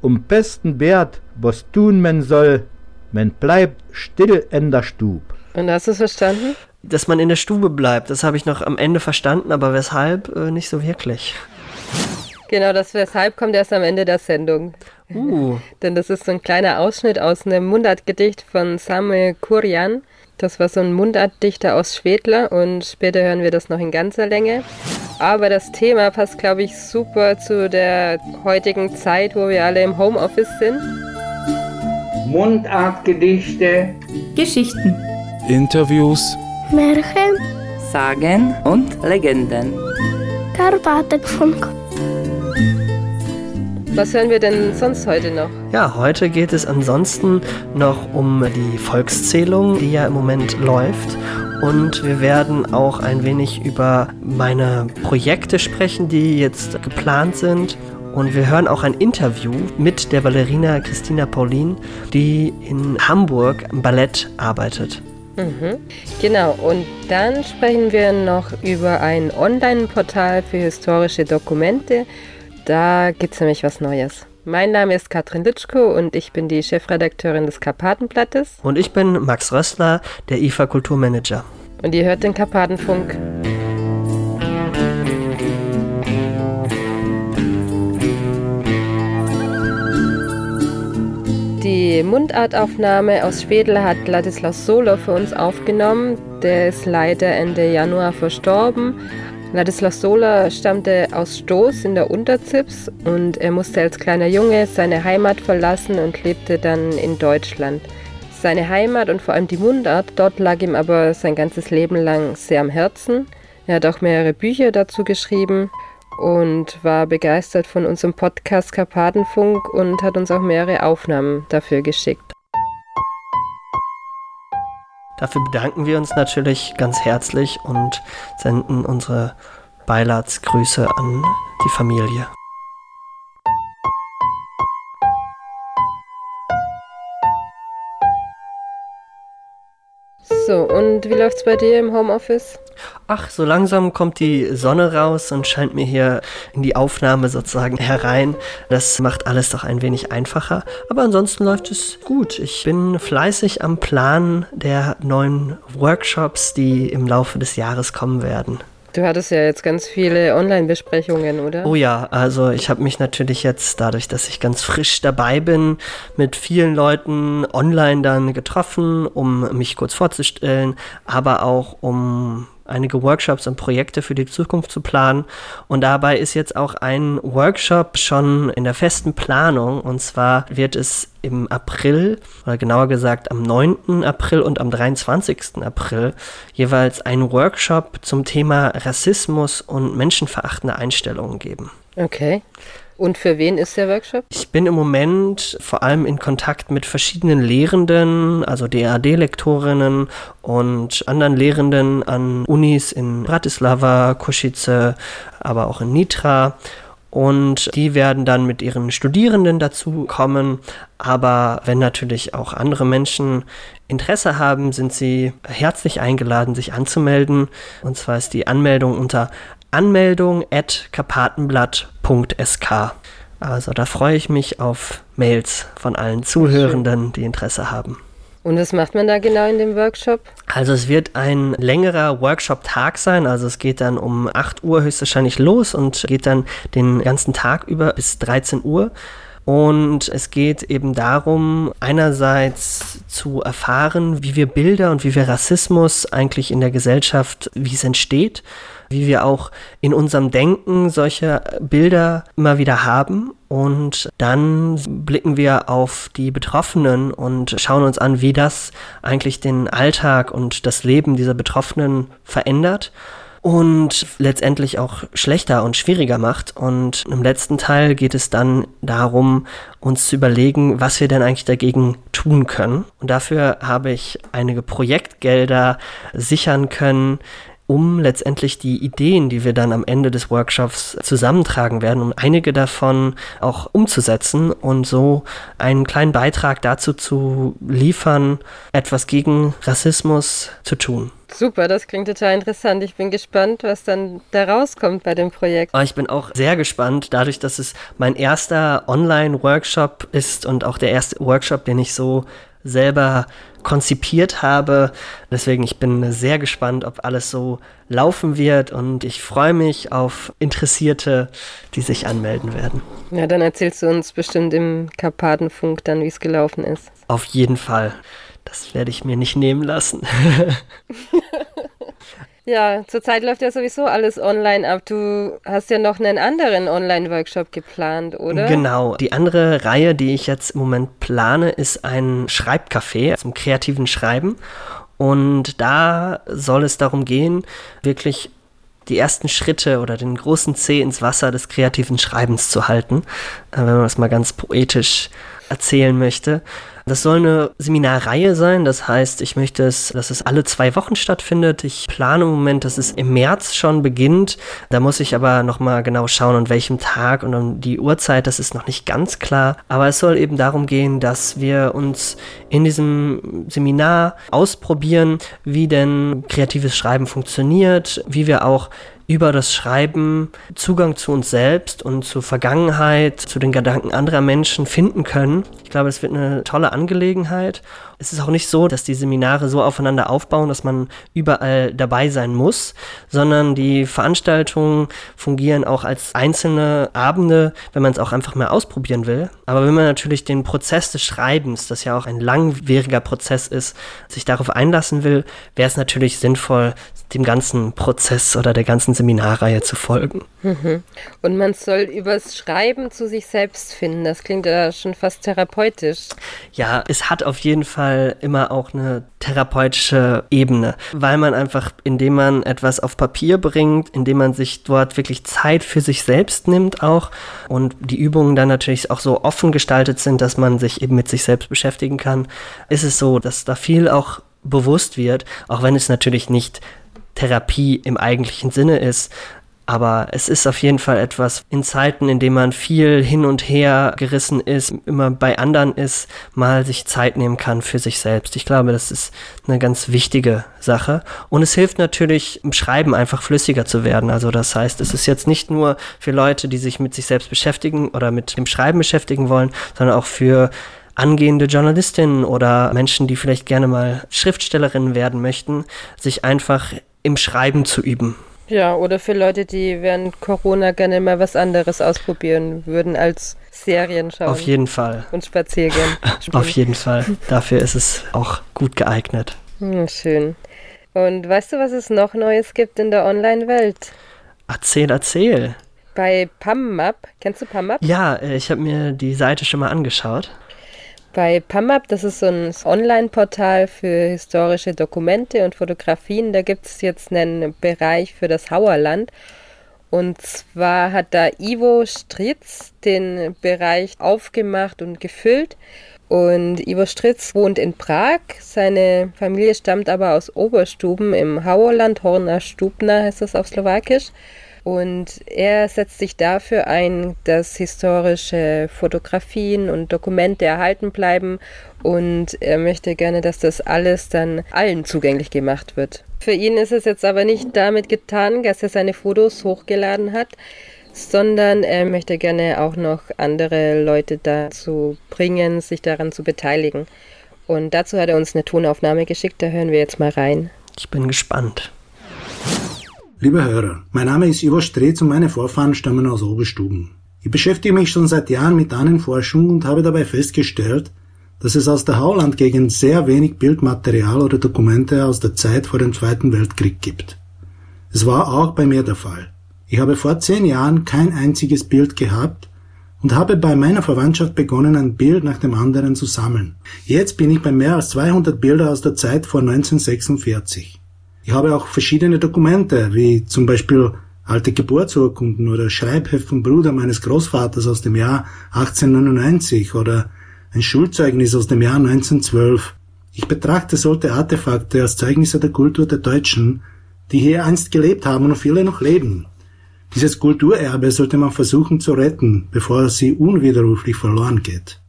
um besten Wert, was tun man soll, man bleibt still in der Stub. Und hast du es verstanden? Dass man in der Stube bleibt, das habe ich noch am Ende verstanden, aber weshalb äh, nicht so wirklich. Genau, das weshalb kommt erst am Ende der Sendung. Uh. Denn das ist so ein kleiner Ausschnitt aus einem Mundartgedicht von Samuel Kurian. Das war so ein Mundartdichter aus Schwedler und später hören wir das noch in ganzer Länge. Aber das Thema passt, glaube ich, super zu der heutigen Zeit, wo wir alle im Homeoffice sind. Mundartgedichte, Geschichten, Interviews, Märchen, Sagen und Legenden. Karpatenfunk. Was hören wir denn sonst heute noch? Ja, heute geht es ansonsten noch um die Volkszählung, die ja im Moment läuft. Und wir werden auch ein wenig über meine Projekte sprechen, die jetzt geplant sind. Und wir hören auch ein Interview mit der Ballerina Christina Paulin, die in Hamburg am Ballett arbeitet. Mhm. Genau, und dann sprechen wir noch über ein Online-Portal für historische Dokumente. Da gibt es nämlich was Neues. Mein Name ist Katrin Litschko und ich bin die Chefredakteurin des Karpatenblattes. Und ich bin Max Rössler, der IFA Kulturmanager. Und ihr hört den Karpatenfunk. Die Mundartaufnahme aus Schwedel hat Ladislaus Solo für uns aufgenommen. Der ist leider Ende Januar verstorben. Ladislaus Sola stammte aus Stoß in der Unterzips und er musste als kleiner Junge seine Heimat verlassen und lebte dann in Deutschland. Seine Heimat und vor allem die Mundart, dort lag ihm aber sein ganzes Leben lang sehr am Herzen. Er hat auch mehrere Bücher dazu geschrieben und war begeistert von unserem Podcast Karpatenfunk und hat uns auch mehrere Aufnahmen dafür geschickt. Dafür bedanken wir uns natürlich ganz herzlich und senden unsere Beiladsgrüße an die Familie. So, und wie läuft's bei dir im Homeoffice? Ach, so langsam kommt die Sonne raus und scheint mir hier in die Aufnahme sozusagen herein. Das macht alles doch ein wenig einfacher. Aber ansonsten läuft es gut. Ich bin fleißig am Plan der neuen Workshops, die im Laufe des Jahres kommen werden. Du hattest ja jetzt ganz viele Online-Besprechungen, oder? Oh ja, also ich habe mich natürlich jetzt, dadurch, dass ich ganz frisch dabei bin, mit vielen Leuten online dann getroffen, um mich kurz vorzustellen, aber auch um einige Workshops und Projekte für die Zukunft zu planen. Und dabei ist jetzt auch ein Workshop schon in der festen Planung. Und zwar wird es im April, oder genauer gesagt am 9. April und am 23. April, jeweils einen Workshop zum Thema Rassismus und menschenverachtende Einstellungen geben. Okay. Und für wen ist der Workshop? Ich bin im Moment vor allem in Kontakt mit verschiedenen Lehrenden, also DAD-Lektorinnen und anderen Lehrenden an Unis in Bratislava, Košice, aber auch in Nitra. Und die werden dann mit ihren Studierenden dazu kommen. Aber wenn natürlich auch andere Menschen Interesse haben, sind sie herzlich eingeladen, sich anzumelden. Und zwar ist die Anmeldung unter anmeldung at karpatenblatt.sk. Also da freue ich mich auf Mails von allen Zuhörenden, die Interesse haben. Und was macht man da genau in dem Workshop? Also es wird ein längerer Workshop-Tag sein. Also es geht dann um 8 Uhr höchstwahrscheinlich los und geht dann den ganzen Tag über bis 13 Uhr. Und es geht eben darum, einerseits zu erfahren, wie wir Bilder und wie wir Rassismus eigentlich in der Gesellschaft, wie es entsteht, wie wir auch in unserem Denken solche Bilder immer wieder haben. Und dann blicken wir auf die Betroffenen und schauen uns an, wie das eigentlich den Alltag und das Leben dieser Betroffenen verändert und letztendlich auch schlechter und schwieriger macht. Und im letzten Teil geht es dann darum, uns zu überlegen, was wir denn eigentlich dagegen tun können. Und dafür habe ich einige Projektgelder sichern können, um letztendlich die Ideen, die wir dann am Ende des Workshops zusammentragen werden, um einige davon auch umzusetzen und so einen kleinen Beitrag dazu zu liefern, etwas gegen Rassismus zu tun. Super, das klingt total interessant. Ich bin gespannt, was dann da rauskommt bei dem Projekt. Ah, ich bin auch sehr gespannt, dadurch, dass es mein erster Online-Workshop ist und auch der erste Workshop, den ich so selber konzipiert habe. Deswegen, ich bin sehr gespannt, ob alles so laufen wird und ich freue mich auf Interessierte, die sich anmelden werden. Ja, dann erzählst du uns bestimmt im Karpatenfunk dann, wie es gelaufen ist. Auf jeden Fall. Das werde ich mir nicht nehmen lassen. ja, zurzeit läuft ja sowieso alles online ab. Du hast ja noch einen anderen Online-Workshop geplant, oder? Genau. Die andere Reihe, die ich jetzt im Moment plane, ist ein Schreibcafé zum kreativen Schreiben. Und da soll es darum gehen, wirklich die ersten Schritte oder den großen Zeh ins Wasser des kreativen Schreibens zu halten, äh, wenn man das mal ganz poetisch erzählen möchte. Das soll eine Seminarreihe sein, das heißt, ich möchte es, dass es alle zwei Wochen stattfindet. Ich plane im Moment, dass es im März schon beginnt. Da muss ich aber nochmal genau schauen, an welchem Tag und um die Uhrzeit, das ist noch nicht ganz klar. Aber es soll eben darum gehen, dass wir uns in diesem Seminar ausprobieren, wie denn kreatives Schreiben funktioniert, wie wir auch über das Schreiben Zugang zu uns selbst und zur Vergangenheit, zu den Gedanken anderer Menschen finden können. Ich glaube, es wird eine tolle Angelegenheit. Es ist auch nicht so, dass die Seminare so aufeinander aufbauen, dass man überall dabei sein muss, sondern die Veranstaltungen fungieren auch als einzelne Abende, wenn man es auch einfach mal ausprobieren will. Aber wenn man natürlich den Prozess des Schreibens, das ja auch ein langwieriger Prozess ist, sich darauf einlassen will, wäre es natürlich sinnvoll, dem ganzen Prozess oder der ganzen Seminarreihe zu folgen. Mhm. Und man soll übers Schreiben zu sich selbst finden. Das klingt ja schon fast therapeutisch. Ja, es hat auf jeden Fall immer auch eine therapeutische Ebene, weil man einfach, indem man etwas auf Papier bringt, indem man sich dort wirklich Zeit für sich selbst nimmt auch und die Übungen dann natürlich auch so offen gestaltet sind, dass man sich eben mit sich selbst beschäftigen kann, ist es so, dass da viel auch bewusst wird, auch wenn es natürlich nicht Therapie im eigentlichen Sinne ist. Aber es ist auf jeden Fall etwas in Zeiten, in denen man viel hin und her gerissen ist, immer bei anderen ist, mal sich Zeit nehmen kann für sich selbst. Ich glaube, das ist eine ganz wichtige Sache. Und es hilft natürlich, im Schreiben einfach flüssiger zu werden. Also das heißt, es ist jetzt nicht nur für Leute, die sich mit sich selbst beschäftigen oder mit dem Schreiben beschäftigen wollen, sondern auch für angehende Journalistinnen oder Menschen, die vielleicht gerne mal Schriftstellerinnen werden möchten, sich einfach im Schreiben zu üben. Ja, oder für Leute, die während Corona gerne mal was anderes ausprobieren würden als Serien schauen. Auf jeden Fall. Und Spaziergehen. Auf jeden Fall. Dafür ist es auch gut geeignet. Hm, schön. Und weißt du, was es noch Neues gibt in der Online-Welt? Erzähl, erzähl. Bei PAMMAP, kennst du PAMMAP? Ja, äh, ich habe mir die Seite schon mal angeschaut. Bei PAMAP, das ist so ein Online-Portal für historische Dokumente und Fotografien, da gibt es jetzt einen Bereich für das Hauerland. Und zwar hat da Ivo Stritz den Bereich aufgemacht und gefüllt. Und Ivo Stritz wohnt in Prag. Seine Familie stammt aber aus Oberstuben im Hauerland, Horna Stubna heißt das auf Slowakisch. Und er setzt sich dafür ein, dass historische Fotografien und Dokumente erhalten bleiben. Und er möchte gerne, dass das alles dann allen zugänglich gemacht wird. Für ihn ist es jetzt aber nicht damit getan, dass er seine Fotos hochgeladen hat, sondern er möchte gerne auch noch andere Leute dazu bringen, sich daran zu beteiligen. Und dazu hat er uns eine Tonaufnahme geschickt, da hören wir jetzt mal rein. Ich bin gespannt. Liebe Hörer, mein Name ist Ivo Streetz und meine Vorfahren stammen aus Oberstuben. Ich beschäftige mich schon seit Jahren mit Ahnenforschung und habe dabei festgestellt, dass es aus der Haulandgegend sehr wenig Bildmaterial oder Dokumente aus der Zeit vor dem Zweiten Weltkrieg gibt. Es war auch bei mir der Fall. Ich habe vor zehn Jahren kein einziges Bild gehabt und habe bei meiner Verwandtschaft begonnen, ein Bild nach dem anderen zu sammeln. Jetzt bin ich bei mehr als 200 Bilder aus der Zeit vor 1946. Ich habe auch verschiedene Dokumente, wie zum Beispiel alte Geburtsurkunden oder Schreibheft vom Bruder meines Großvaters aus dem Jahr 1899 oder ein Schulzeugnis aus dem Jahr 1912. Ich betrachte solche Artefakte als Zeugnisse der Kultur der Deutschen, die hier einst gelebt haben und viele noch leben. Dieses Kulturerbe sollte man versuchen zu retten, bevor sie unwiderruflich verloren geht.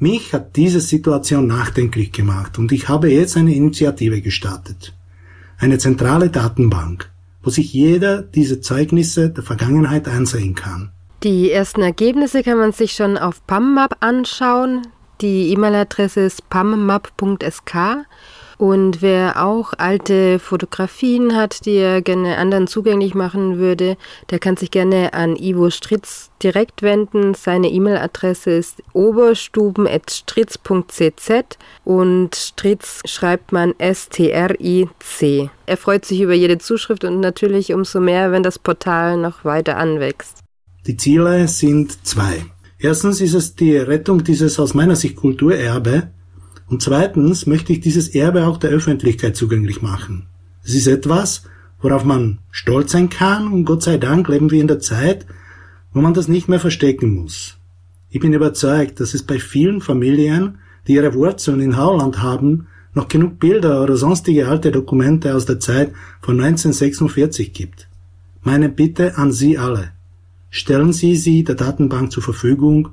Mich hat diese Situation nachdenklich gemacht und ich habe jetzt eine Initiative gestartet. Eine zentrale Datenbank, wo sich jeder diese Zeugnisse der Vergangenheit einsehen kann. Die ersten Ergebnisse kann man sich schon auf PAMMAP anschauen. Die E-Mail-Adresse ist pammap.sk und wer auch alte Fotografien hat, die er gerne anderen zugänglich machen würde, der kann sich gerne an Ivo Stritz direkt wenden. Seine E-Mail-Adresse ist oberstuben.stritz.cz und Stritz schreibt man S-T-R-I-C. Er freut sich über jede Zuschrift und natürlich umso mehr, wenn das Portal noch weiter anwächst. Die Ziele sind zwei. Erstens ist es die Rettung dieses aus meiner Sicht Kulturerbe und zweitens möchte ich dieses Erbe auch der Öffentlichkeit zugänglich machen. Es ist etwas, worauf man stolz sein kann und Gott sei Dank leben wir in der Zeit, wo man das nicht mehr verstecken muss. Ich bin überzeugt, dass es bei vielen Familien, die ihre Wurzeln in Hauland haben, noch genug Bilder oder sonstige alte Dokumente aus der Zeit von 1946 gibt. Meine Bitte an Sie alle. Stellen Sie sie der Datenbank zur Verfügung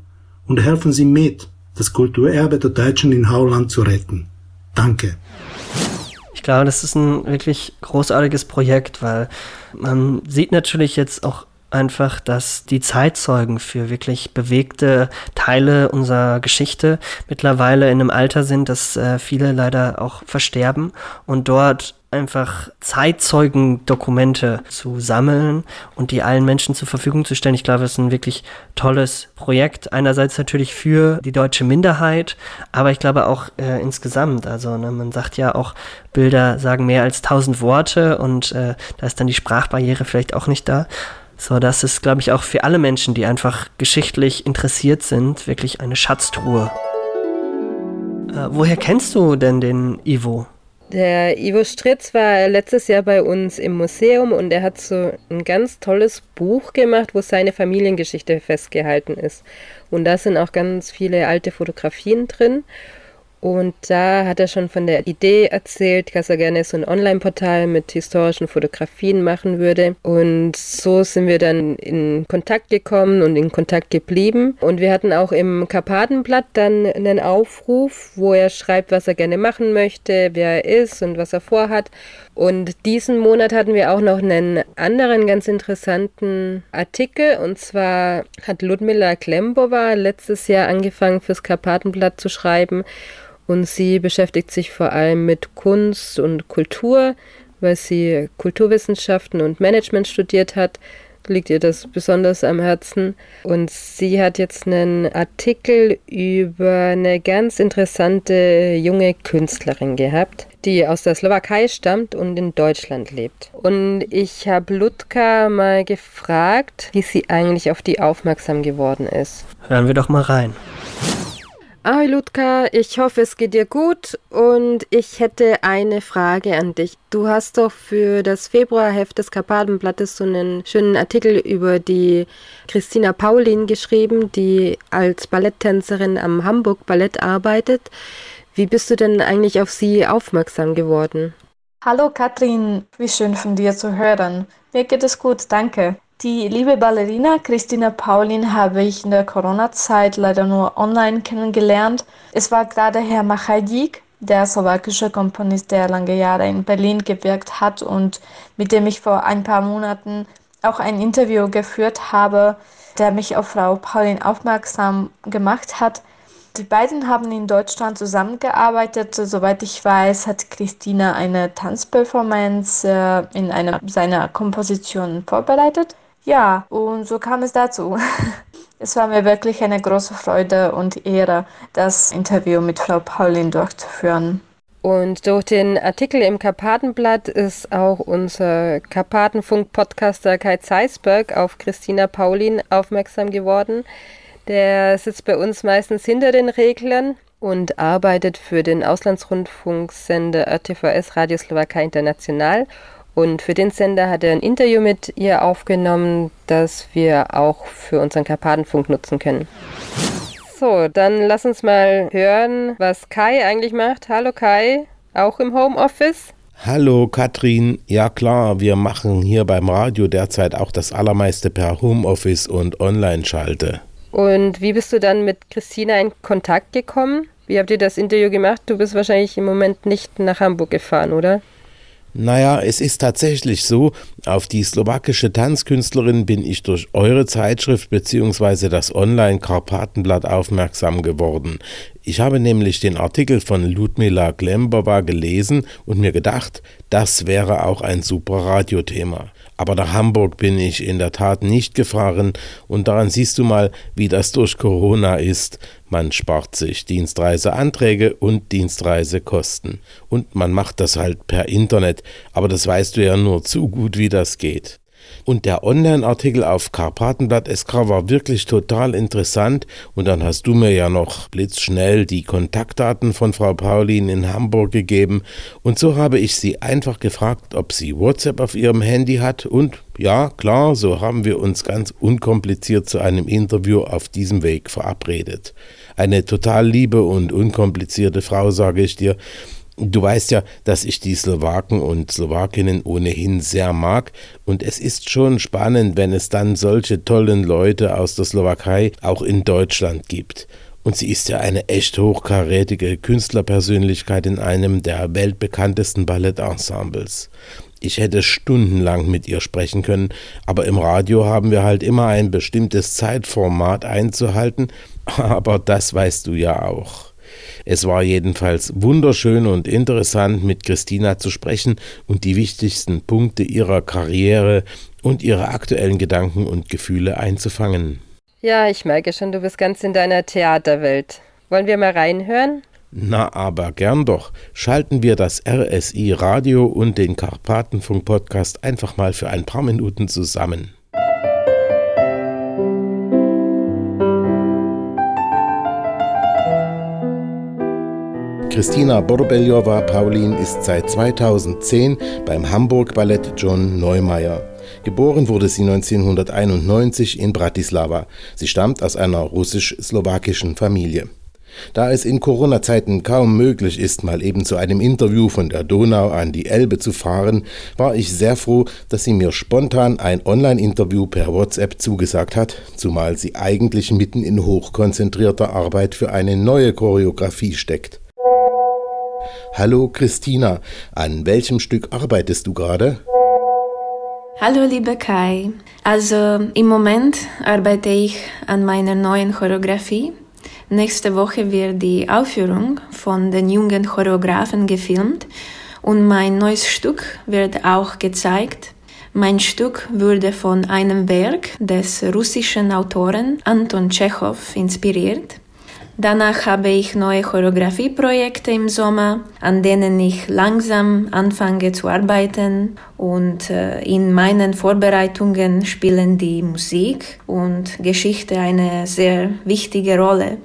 und helfen Sie mit, das Kulturerbe der Deutschen in Hauland zu retten. Danke. Ich glaube, das ist ein wirklich großartiges Projekt, weil man sieht natürlich jetzt auch einfach, dass die Zeitzeugen für wirklich bewegte Teile unserer Geschichte mittlerweile in einem Alter sind, dass äh, viele leider auch versterben und dort einfach Zeitzeugendokumente zu sammeln und die allen Menschen zur Verfügung zu stellen. Ich glaube, es ist ein wirklich tolles Projekt. Einerseits natürlich für die deutsche Minderheit, aber ich glaube auch äh, insgesamt. Also ne, man sagt ja auch, Bilder sagen mehr als tausend Worte und äh, da ist dann die Sprachbarriere vielleicht auch nicht da. So, das ist, glaube ich, auch für alle Menschen, die einfach geschichtlich interessiert sind, wirklich eine Schatztruhe. Äh, woher kennst du denn den Ivo? Der Ivo Stritz war letztes Jahr bei uns im Museum und er hat so ein ganz tolles Buch gemacht, wo seine Familiengeschichte festgehalten ist. Und da sind auch ganz viele alte Fotografien drin. Und da hat er schon von der Idee erzählt, dass er gerne so ein Online-Portal mit historischen Fotografien machen würde. Und so sind wir dann in Kontakt gekommen und in Kontakt geblieben. Und wir hatten auch im Karpatenblatt dann einen Aufruf, wo er schreibt, was er gerne machen möchte, wer er ist und was er vorhat. Und diesen Monat hatten wir auch noch einen anderen ganz interessanten Artikel. Und zwar hat Ludmila Klembova letztes Jahr angefangen, fürs Karpatenblatt zu schreiben. Und sie beschäftigt sich vor allem mit Kunst und Kultur, weil sie Kulturwissenschaften und Management studiert hat liegt ihr das besonders am Herzen. Und sie hat jetzt einen Artikel über eine ganz interessante junge Künstlerin gehabt, die aus der Slowakei stammt und in Deutschland lebt. Und ich habe Ludka mal gefragt, wie sie eigentlich auf die aufmerksam geworden ist. Hören wir doch mal rein. Ahoi Ludka, ich hoffe es geht dir gut und ich hätte eine Frage an dich. Du hast doch für das Februarheft des Karpatenblattes so einen schönen Artikel über die Christina Paulin geschrieben, die als Balletttänzerin am Hamburg Ballett arbeitet. Wie bist du denn eigentlich auf sie aufmerksam geworden? Hallo Katrin, wie schön von dir zu hören. Mir geht es gut, danke. Die liebe Ballerina Christina Paulin habe ich in der Corona-Zeit leider nur online kennengelernt. Es war gerade Herr Machajdik, der slowakische Komponist, der lange Jahre in Berlin gewirkt hat und mit dem ich vor ein paar Monaten auch ein Interview geführt habe, der mich auf Frau Paulin aufmerksam gemacht hat. Die beiden haben in Deutschland zusammengearbeitet. Soweit ich weiß, hat Christina eine Tanzperformance äh, in einer seiner Kompositionen vorbereitet. Ja, und so kam es dazu. Es war mir wirklich eine große Freude und Ehre, das Interview mit Frau Paulin durchzuführen. Und durch den Artikel im Karpatenblatt ist auch unser Karpatenfunk-Podcaster Kai Zeisberg auf Christina Paulin aufmerksam geworden. Der sitzt bei uns meistens hinter den Reglern und arbeitet für den Auslandsrundfunksender RTVS Radio Slowakei International und für den Sender hat er ein Interview mit ihr aufgenommen, das wir auch für unseren Karpatenfunk nutzen können. So, dann lass uns mal hören, was Kai eigentlich macht. Hallo Kai, auch im Homeoffice? Hallo Katrin, ja klar, wir machen hier beim Radio derzeit auch das Allermeiste per Homeoffice und Online-Schalte. Und wie bist du dann mit Christina in Kontakt gekommen? Wie habt ihr das Interview gemacht? Du bist wahrscheinlich im Moment nicht nach Hamburg gefahren, oder? Naja, es ist tatsächlich so, auf die slowakische Tanzkünstlerin bin ich durch eure Zeitschrift bzw. das Online-Karpatenblatt aufmerksam geworden. Ich habe nämlich den Artikel von Ludmila Glembova gelesen und mir gedacht, das wäre auch ein super Radiothema. Aber nach Hamburg bin ich in der Tat nicht gefahren und daran siehst du mal, wie das durch Corona ist. Man spart sich Dienstreiseanträge und Dienstreisekosten. Und man macht das halt per Internet, aber das weißt du ja nur zu gut, wie das geht. Und der Online-Artikel auf Karpatenblatt SK war wirklich total interessant. Und dann hast du mir ja noch blitzschnell die Kontaktdaten von Frau Paulin in Hamburg gegeben. Und so habe ich sie einfach gefragt, ob sie WhatsApp auf ihrem Handy hat. Und ja, klar, so haben wir uns ganz unkompliziert zu einem Interview auf diesem Weg verabredet. Eine total liebe und unkomplizierte Frau, sage ich dir. Du weißt ja, dass ich die Slowaken und Slowakinnen ohnehin sehr mag und es ist schon spannend, wenn es dann solche tollen Leute aus der Slowakei auch in Deutschland gibt. Und sie ist ja eine echt hochkarätige Künstlerpersönlichkeit in einem der weltbekanntesten Ballettensembles. Ich hätte stundenlang mit ihr sprechen können, aber im Radio haben wir halt immer ein bestimmtes Zeitformat einzuhalten, aber das weißt du ja auch. Es war jedenfalls wunderschön und interessant, mit Christina zu sprechen und die wichtigsten Punkte ihrer Karriere und ihre aktuellen Gedanken und Gefühle einzufangen. Ja, ich merke schon, du bist ganz in deiner Theaterwelt. Wollen wir mal reinhören? Na, aber gern doch. Schalten wir das RSI Radio und den Karpatenfunk Podcast einfach mal für ein paar Minuten zusammen. Christina Borbeljowa Paulin ist seit 2010 beim Hamburg Ballett John Neumeier. Geboren wurde sie 1991 in Bratislava. Sie stammt aus einer russisch-slowakischen Familie. Da es in Corona-Zeiten kaum möglich ist, mal eben zu einem Interview von der Donau an die Elbe zu fahren, war ich sehr froh, dass sie mir spontan ein Online-Interview per WhatsApp zugesagt hat, zumal sie eigentlich mitten in hochkonzentrierter Arbeit für eine neue Choreografie steckt. Hallo Christina, an welchem Stück arbeitest du gerade? Hallo liebe Kai. Also im Moment arbeite ich an meiner neuen Choreografie. Nächste Woche wird die Aufführung von den jungen Choreografen gefilmt und mein neues Stück wird auch gezeigt. Mein Stück wurde von einem Werk des russischen Autoren Anton Tschechow inspiriert. Danach habe ich neue Choreografieprojekte im Sommer, an denen ich langsam anfange zu arbeiten und äh, in meinen Vorbereitungen spielen die Musik und Geschichte eine sehr wichtige Rolle.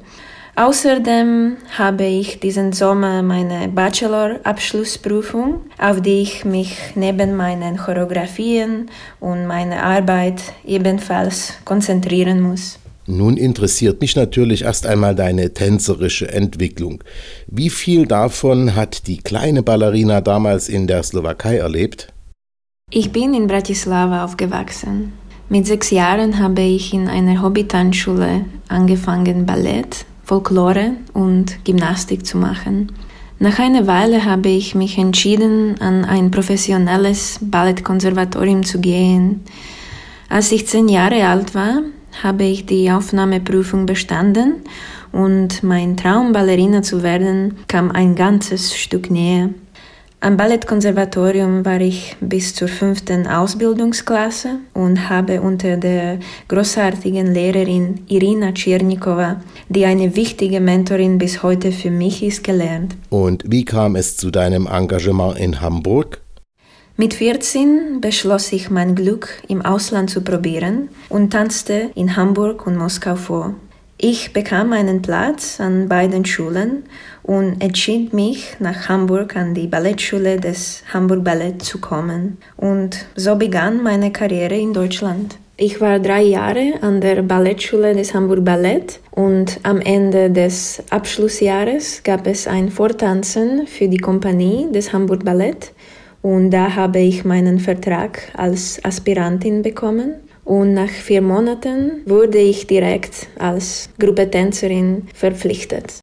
Außerdem habe ich diesen Sommer meine Bachelor-Abschlussprüfung, auf die ich mich neben meinen Choreografien und meiner Arbeit ebenfalls konzentrieren muss. Nun interessiert mich natürlich erst einmal deine tänzerische Entwicklung. Wie viel davon hat die kleine Ballerina damals in der Slowakei erlebt? Ich bin in Bratislava aufgewachsen. Mit sechs Jahren habe ich in einer Hobbytanzschule angefangen, Ballett, Folklore und Gymnastik zu machen. Nach einer Weile habe ich mich entschieden, an ein professionelles Ballettkonservatorium zu gehen. Als ich zehn Jahre alt war, habe ich die Aufnahmeprüfung bestanden und mein Traum, Ballerina zu werden, kam ein ganzes Stück näher. Am Ballettkonservatorium war ich bis zur fünften Ausbildungsklasse und habe unter der großartigen Lehrerin Irina Tschirnikova, die eine wichtige Mentorin bis heute für mich ist, gelernt. Und wie kam es zu deinem Engagement in Hamburg? Mit 14 beschloss ich mein Glück im Ausland zu probieren und tanzte in Hamburg und Moskau vor. Ich bekam einen Platz an beiden Schulen und entschied mich, nach Hamburg an die Ballettschule des Hamburg Ballett zu kommen. Und so begann meine Karriere in Deutschland. Ich war drei Jahre an der Ballettschule des Hamburg Ballett und am Ende des Abschlussjahres gab es ein Vortanzen für die Kompanie des Hamburg Ballett und da habe ich meinen Vertrag als Aspirantin bekommen. Und nach vier Monaten wurde ich direkt als Gruppetänzerin verpflichtet.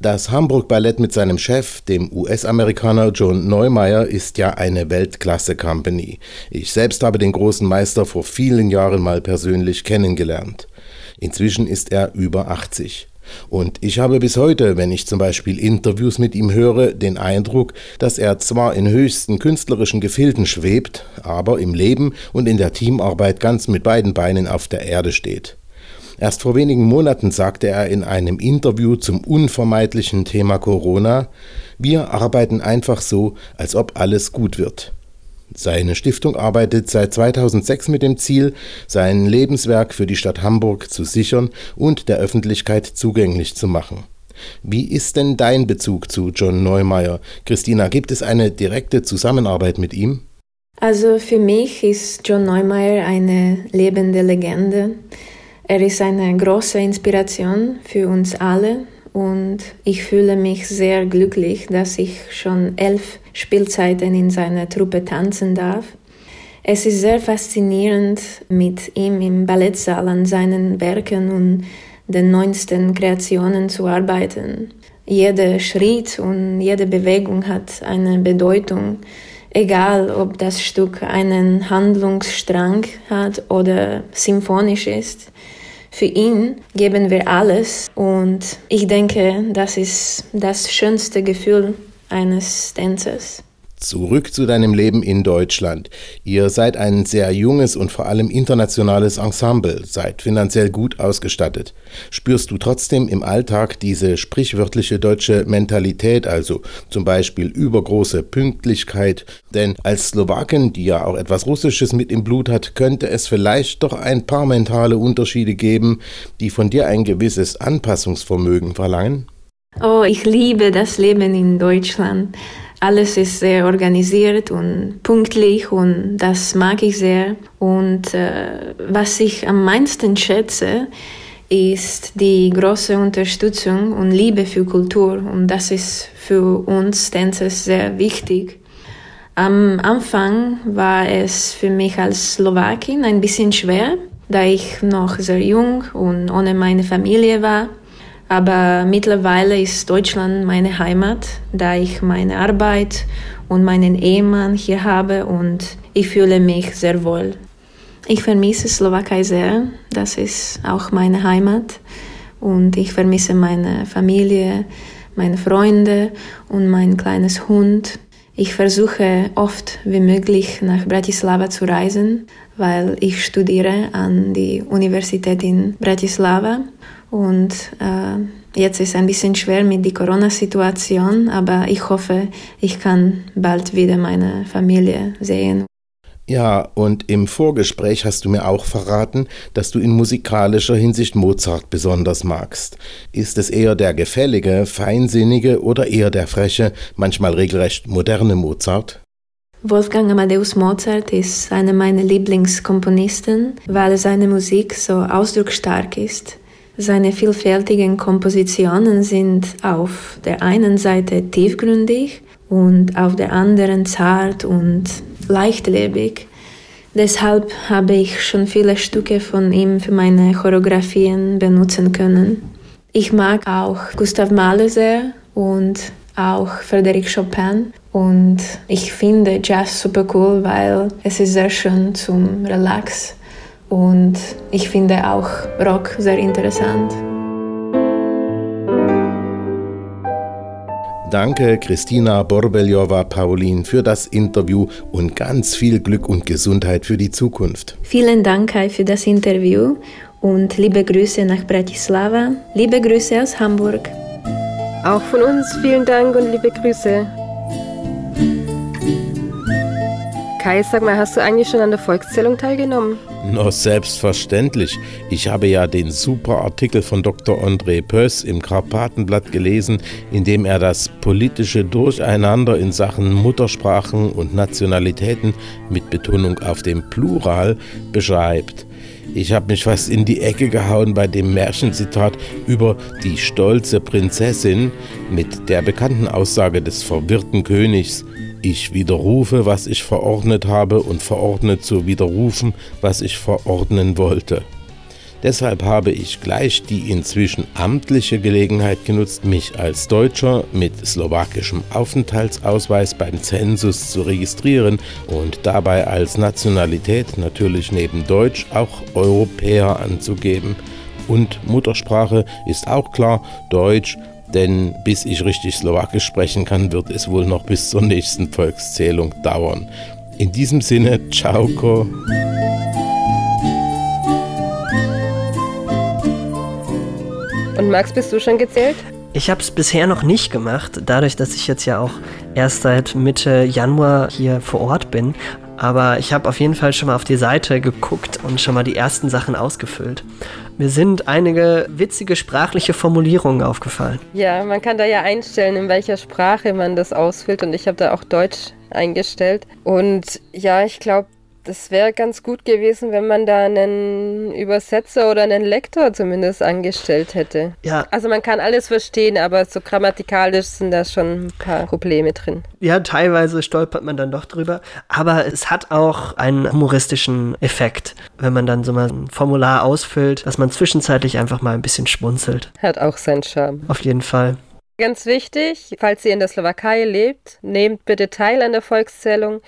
Das Hamburg Ballett mit seinem Chef, dem US-Amerikaner John Neumeier, ist ja eine Weltklasse-Company. Ich selbst habe den großen Meister vor vielen Jahren mal persönlich kennengelernt. Inzwischen ist er über 80. Und ich habe bis heute, wenn ich zum Beispiel Interviews mit ihm höre, den Eindruck, dass er zwar in höchsten künstlerischen Gefilden schwebt, aber im Leben und in der Teamarbeit ganz mit beiden Beinen auf der Erde steht. Erst vor wenigen Monaten sagte er in einem Interview zum unvermeidlichen Thema Corona, wir arbeiten einfach so, als ob alles gut wird. Seine Stiftung arbeitet seit 2006 mit dem Ziel, sein Lebenswerk für die Stadt Hamburg zu sichern und der Öffentlichkeit zugänglich zu machen. Wie ist denn dein Bezug zu John Neumeier? Christina, gibt es eine direkte Zusammenarbeit mit ihm? Also für mich ist John Neumeier eine lebende Legende. Er ist eine große Inspiration für uns alle und ich fühle mich sehr glücklich, dass ich schon elf Spielzeiten in seiner Truppe tanzen darf. Es ist sehr faszinierend, mit ihm im Ballettsaal an seinen Werken und den neuesten Kreationen zu arbeiten. Jeder Schritt und jede Bewegung hat eine Bedeutung, egal ob das Stück einen Handlungsstrang hat oder symphonisch ist. Für ihn geben wir alles und ich denke, das ist das schönste Gefühl eines Tänzers. Zurück zu deinem Leben in Deutschland. Ihr seid ein sehr junges und vor allem internationales Ensemble, seid finanziell gut ausgestattet. Spürst du trotzdem im Alltag diese sprichwörtliche deutsche Mentalität, also zum Beispiel übergroße Pünktlichkeit? Denn als Slowakin, die ja auch etwas Russisches mit im Blut hat, könnte es vielleicht doch ein paar mentale Unterschiede geben, die von dir ein gewisses Anpassungsvermögen verlangen? Oh, ich liebe das Leben in Deutschland. Alles ist sehr organisiert und pünktlich und das mag ich sehr. Und äh, was ich am meisten schätze, ist die große Unterstützung und Liebe für Kultur. Und das ist für uns Tänzer sehr wichtig. Am Anfang war es für mich als Slowakin ein bisschen schwer, da ich noch sehr jung und ohne meine Familie war. Aber mittlerweile ist Deutschland meine Heimat, da ich meine Arbeit und meinen Ehemann hier habe und ich fühle mich sehr wohl. Ich vermisse Slowakei sehr, das ist auch meine Heimat und ich vermisse meine Familie, meine Freunde und mein kleines Hund. Ich versuche oft wie möglich nach Bratislava zu reisen, weil ich studiere an die Universität in Bratislava und äh, jetzt ist ein bisschen schwer mit der Corona-Situation, aber ich hoffe, ich kann bald wieder meine Familie sehen. Ja, und im Vorgespräch hast du mir auch verraten, dass du in musikalischer Hinsicht Mozart besonders magst. Ist es eher der gefällige, feinsinnige oder eher der freche, manchmal regelrecht moderne Mozart? Wolfgang Amadeus Mozart ist einer meiner Lieblingskomponisten, weil seine Musik so ausdrucksstark ist. Seine vielfältigen Kompositionen sind auf der einen Seite tiefgründig und auf der anderen zart und leichtlebig. Deshalb habe ich schon viele Stücke von ihm für meine Choreografien benutzen können. Ich mag auch Gustav Mahler sehr und auch Frédéric Chopin und ich finde Jazz super cool, weil es ist sehr schön zum Relax und ich finde auch Rock sehr interessant. Danke Christina Borbeljova-Paulin für das Interview und ganz viel Glück und Gesundheit für die Zukunft. Vielen Dank Kai, für das Interview und liebe Grüße nach Bratislava. Liebe Grüße aus Hamburg. Auch von uns vielen Dank und liebe Grüße. Kai, sag mal, hast du eigentlich schon an der Volkszählung teilgenommen? Na, selbstverständlich. Ich habe ja den super Artikel von Dr. André Pöss im Karpatenblatt gelesen, in dem er das politische Durcheinander in Sachen Muttersprachen und Nationalitäten mit Betonung auf dem Plural beschreibt. Ich habe mich fast in die Ecke gehauen bei dem Märchenzitat über die stolze Prinzessin mit der bekannten Aussage des verwirrten Königs ich widerrufe, was ich verordnet habe, und verordne zu widerrufen, was ich verordnen wollte. Deshalb habe ich gleich die inzwischen amtliche Gelegenheit genutzt, mich als Deutscher mit slowakischem Aufenthaltsausweis beim Zensus zu registrieren und dabei als Nationalität natürlich neben Deutsch auch Europäer anzugeben. Und Muttersprache ist auch klar Deutsch, denn bis ich richtig Slowakisch sprechen kann, wird es wohl noch bis zur nächsten Volkszählung dauern. In diesem Sinne, ciao. Und Max, bist du schon gezählt? Ich habe es bisher noch nicht gemacht, dadurch, dass ich jetzt ja auch erst seit Mitte Januar hier vor Ort bin. Aber ich habe auf jeden Fall schon mal auf die Seite geguckt und schon mal die ersten Sachen ausgefüllt. Mir sind einige witzige sprachliche Formulierungen aufgefallen. Ja, man kann da ja einstellen, in welcher Sprache man das ausfüllt. Und ich habe da auch Deutsch eingestellt. Und ja, ich glaube, das wäre ganz gut gewesen, wenn man da einen Übersetzer oder einen Lektor zumindest angestellt hätte. Ja. Also man kann alles verstehen, aber so grammatikalisch sind da schon ein paar Probleme drin. Ja, teilweise stolpert man dann doch drüber, aber es hat auch einen humoristischen Effekt, wenn man dann so mal ein Formular ausfüllt, dass man zwischenzeitlich einfach mal ein bisschen schmunzelt. Hat auch seinen Charme. Auf jeden Fall. Ganz wichtig, falls ihr in der Slowakei lebt, nehmt bitte teil an der Volkszählung.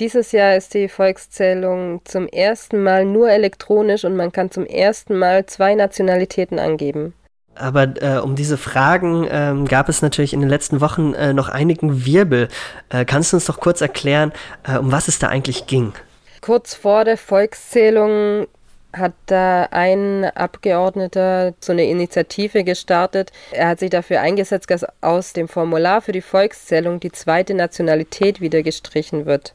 Dieses Jahr ist die Volkszählung zum ersten Mal nur elektronisch und man kann zum ersten Mal zwei Nationalitäten angeben. Aber äh, um diese Fragen ähm, gab es natürlich in den letzten Wochen äh, noch einigen Wirbel. Äh, kannst du uns doch kurz erklären, äh, um was es da eigentlich ging? Kurz vor der Volkszählung hat da ein Abgeordneter so eine Initiative gestartet. Er hat sich dafür eingesetzt, dass aus dem Formular für die Volkszählung die zweite Nationalität wieder gestrichen wird.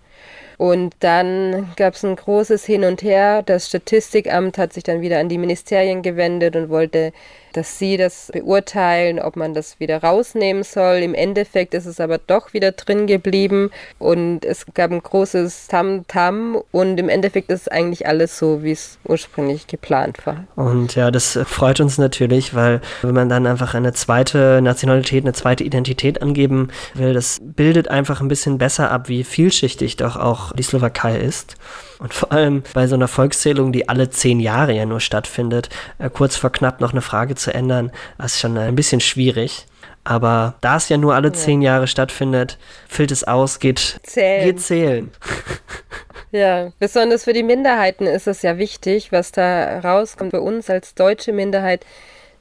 Und dann gab es ein großes Hin und Her. Das Statistikamt hat sich dann wieder an die Ministerien gewendet und wollte dass sie das beurteilen, ob man das wieder rausnehmen soll. Im Endeffekt ist es aber doch wieder drin geblieben und es gab ein großes Tam-Tam und im Endeffekt ist eigentlich alles so, wie es ursprünglich geplant war. Und ja, das freut uns natürlich, weil wenn man dann einfach eine zweite Nationalität, eine zweite Identität angeben will, das bildet einfach ein bisschen besser ab, wie vielschichtig doch auch die Slowakei ist. Und vor allem bei so einer Volkszählung, die alle zehn Jahre ja nur stattfindet, äh, kurz vor knapp noch eine Frage zu ändern, das ist schon ein bisschen schwierig. Aber da es ja nur alle ja. zehn Jahre stattfindet, füllt es aus, geht zählen. Geht zählen. ja, besonders für die Minderheiten ist es ja wichtig, was da rauskommt. Für uns als deutsche Minderheit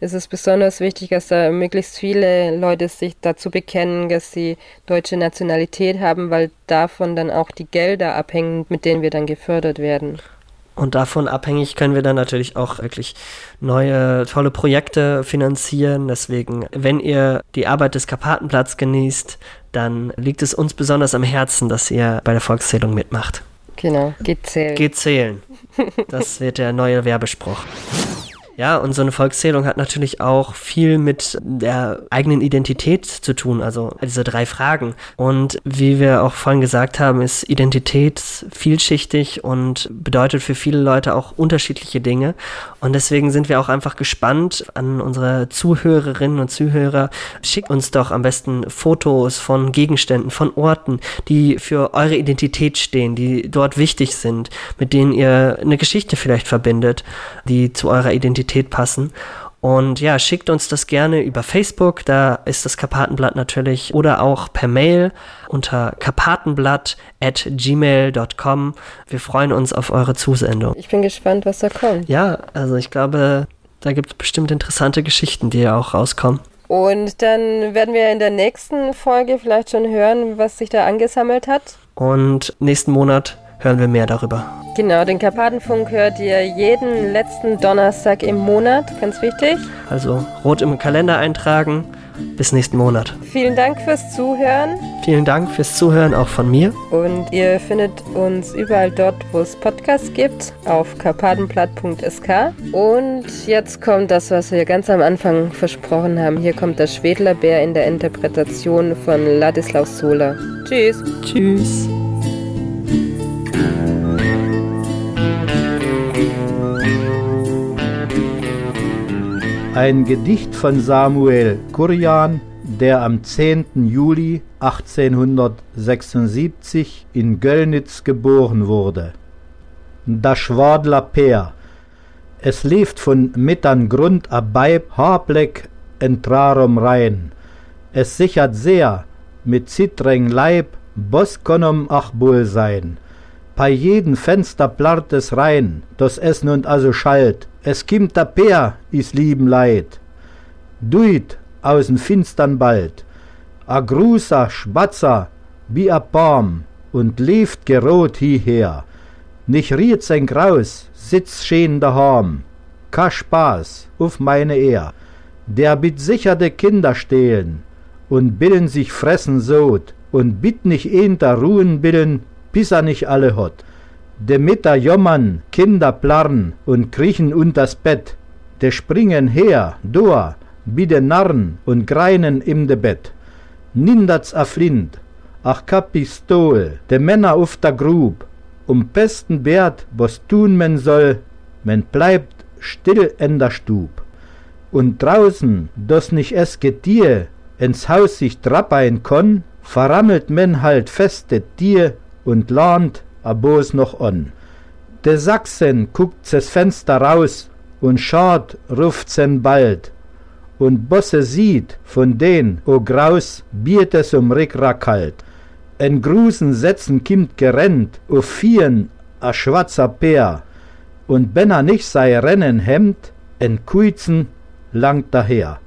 ist es besonders wichtig, dass da möglichst viele Leute sich dazu bekennen, dass sie deutsche Nationalität haben, weil davon dann auch die Gelder abhängen, mit denen wir dann gefördert werden. Und davon abhängig können wir dann natürlich auch wirklich neue tolle Projekte finanzieren. Deswegen, wenn ihr die Arbeit des Karpatenplatz genießt, dann liegt es uns besonders am Herzen, dass ihr bei der Volkszählung mitmacht. Genau, geht zählen. Geht zählen. Das wird der neue Werbespruch. Ja, und so eine Volkszählung hat natürlich auch viel mit der eigenen Identität zu tun, also diese drei Fragen. Und wie wir auch vorhin gesagt haben, ist Identität vielschichtig und bedeutet für viele Leute auch unterschiedliche Dinge. Und deswegen sind wir auch einfach gespannt an unsere Zuhörerinnen und Zuhörer. Schickt uns doch am besten Fotos von Gegenständen, von Orten, die für eure Identität stehen, die dort wichtig sind, mit denen ihr eine Geschichte vielleicht verbindet, die zu eurer Identität passen. Und ja, schickt uns das gerne über Facebook, da ist das Karpatenblatt natürlich, oder auch per Mail unter karpatenblatt at gmail.com. Wir freuen uns auf eure Zusendung. Ich bin gespannt, was da kommt. Ja, also ich glaube, da gibt es bestimmt interessante Geschichten, die ja auch rauskommen. Und dann werden wir in der nächsten Folge vielleicht schon hören, was sich da angesammelt hat. Und nächsten Monat hören wir mehr darüber. Genau, den Karpatenfunk hört ihr jeden letzten Donnerstag im Monat, ganz wichtig. Also rot im Kalender eintragen. Bis nächsten Monat. Vielen Dank fürs Zuhören. Vielen Dank fürs Zuhören auch von mir. Und ihr findet uns überall dort, wo es Podcasts gibt, auf karpatenplatt.sk. Und jetzt kommt das, was wir ganz am Anfang versprochen haben. Hier kommt der Schwedlerbär in der Interpretation von Ladislaus Sola. Tschüss. Tschüss. Ein Gedicht von Samuel Kurjan, der am 10. Juli 1876 in Göllnitz geboren wurde. Da Schwadla Per. Es lebt von mittern Grund abeib Haarblick entrarum rein. Es sichert sehr, mit zitreng Leib, Boss konnom ach wohl sein. Bei jeden Fenster plart es rein, dass es nun also schallt. Es kimmt der Bär, is lieben Leid. Duit aus'n finstern Wald. A gruser Spatzer, wie a Baum, und lebt gerot hierher. Nicht riet sein Graus, sitz schön daheim. Ka Spaß, auf meine Ehr. Der bit sicher de Kinder stehlen und billen sich fressen sot und bit nicht enter ruhen billen, bis er nicht alle hot. De Mitter jommern, Kinder plarren und kriechen unters Bett. De springen her, dor, wie de Narren und greinen im de Bett. Nindert's a Flint, ach ka Pistol, de Männer auf der Grub, um besten Wert, was tun men soll, men bleibt still in der Stub. Und draußen, dass nicht es Getier ins Haus sich trappein konn, verrammelt men halt feste Tier und lernt a bos noch on. De Sachsen guckt zes Fenster raus und schaut, ruftsen bald. Und Bosse sieht von den, o Graus, biert es um Rickra kalt. En grusen Sätzen kimmt gerennt, o vieren a schwarzer Bär. Und wenn er nicht sei Rennen hemmt, en Kuizen langt daher.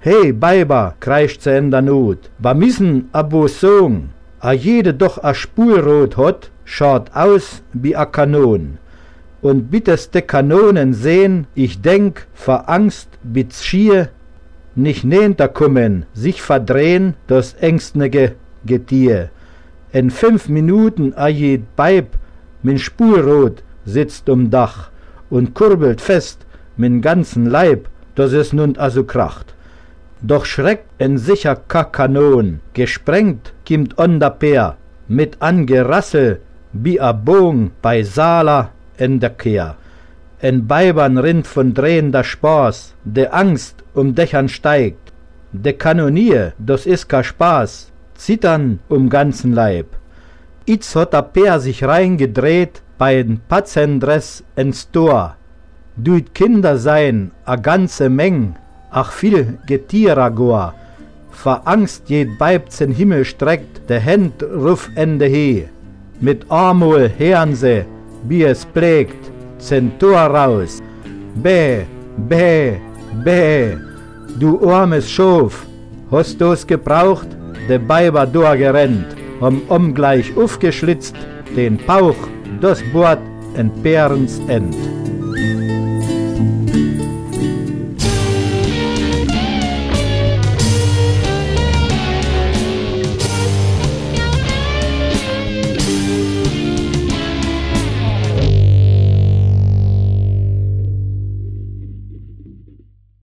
Hey, Weiber, kreischt se in der Not, wa missen abo song, a jede doch a Spurrot hot, schaut aus wie a Kanon. Und bittes de Kanonen sehn, ich denk, vor Angst bit's schier, nicht nähnter kummen, sich verdrehn, das ängstnige Getier. In fünf Minuten a jed Beib, min Spurrot sitzt um Dach und kurbelt fest, min ganzen Leib, dass es nun also kracht. Doch schreckt en sicher Kakanon, gesprengt kimmt on der Peer, mit angerassel, wie a Bogen bei Sala in der Kehr. En Beibern rinnt von drehender Spaß, de Angst um Dächern steigt. De Kanonier, das is ka Spaß, zittern um ganzen Leib. Itz hat der Peer sich reingedreht, bei'n Patzendress ins Tor. Düt Kinder sein, a ganze Meng, ach viel Getierer goa. Verangst jed Beib zen Himmel streckt, de Händ ruf ende he. Mit Armul heern se, wie es pflegt, zen Tor raus. Bäh, bäh, bäh, du armes Schof, hast du's gebraucht? De Weiber dor gerennt, hom umgleich aufgeschlitzt, den Pauch, das Bord entbehrens End.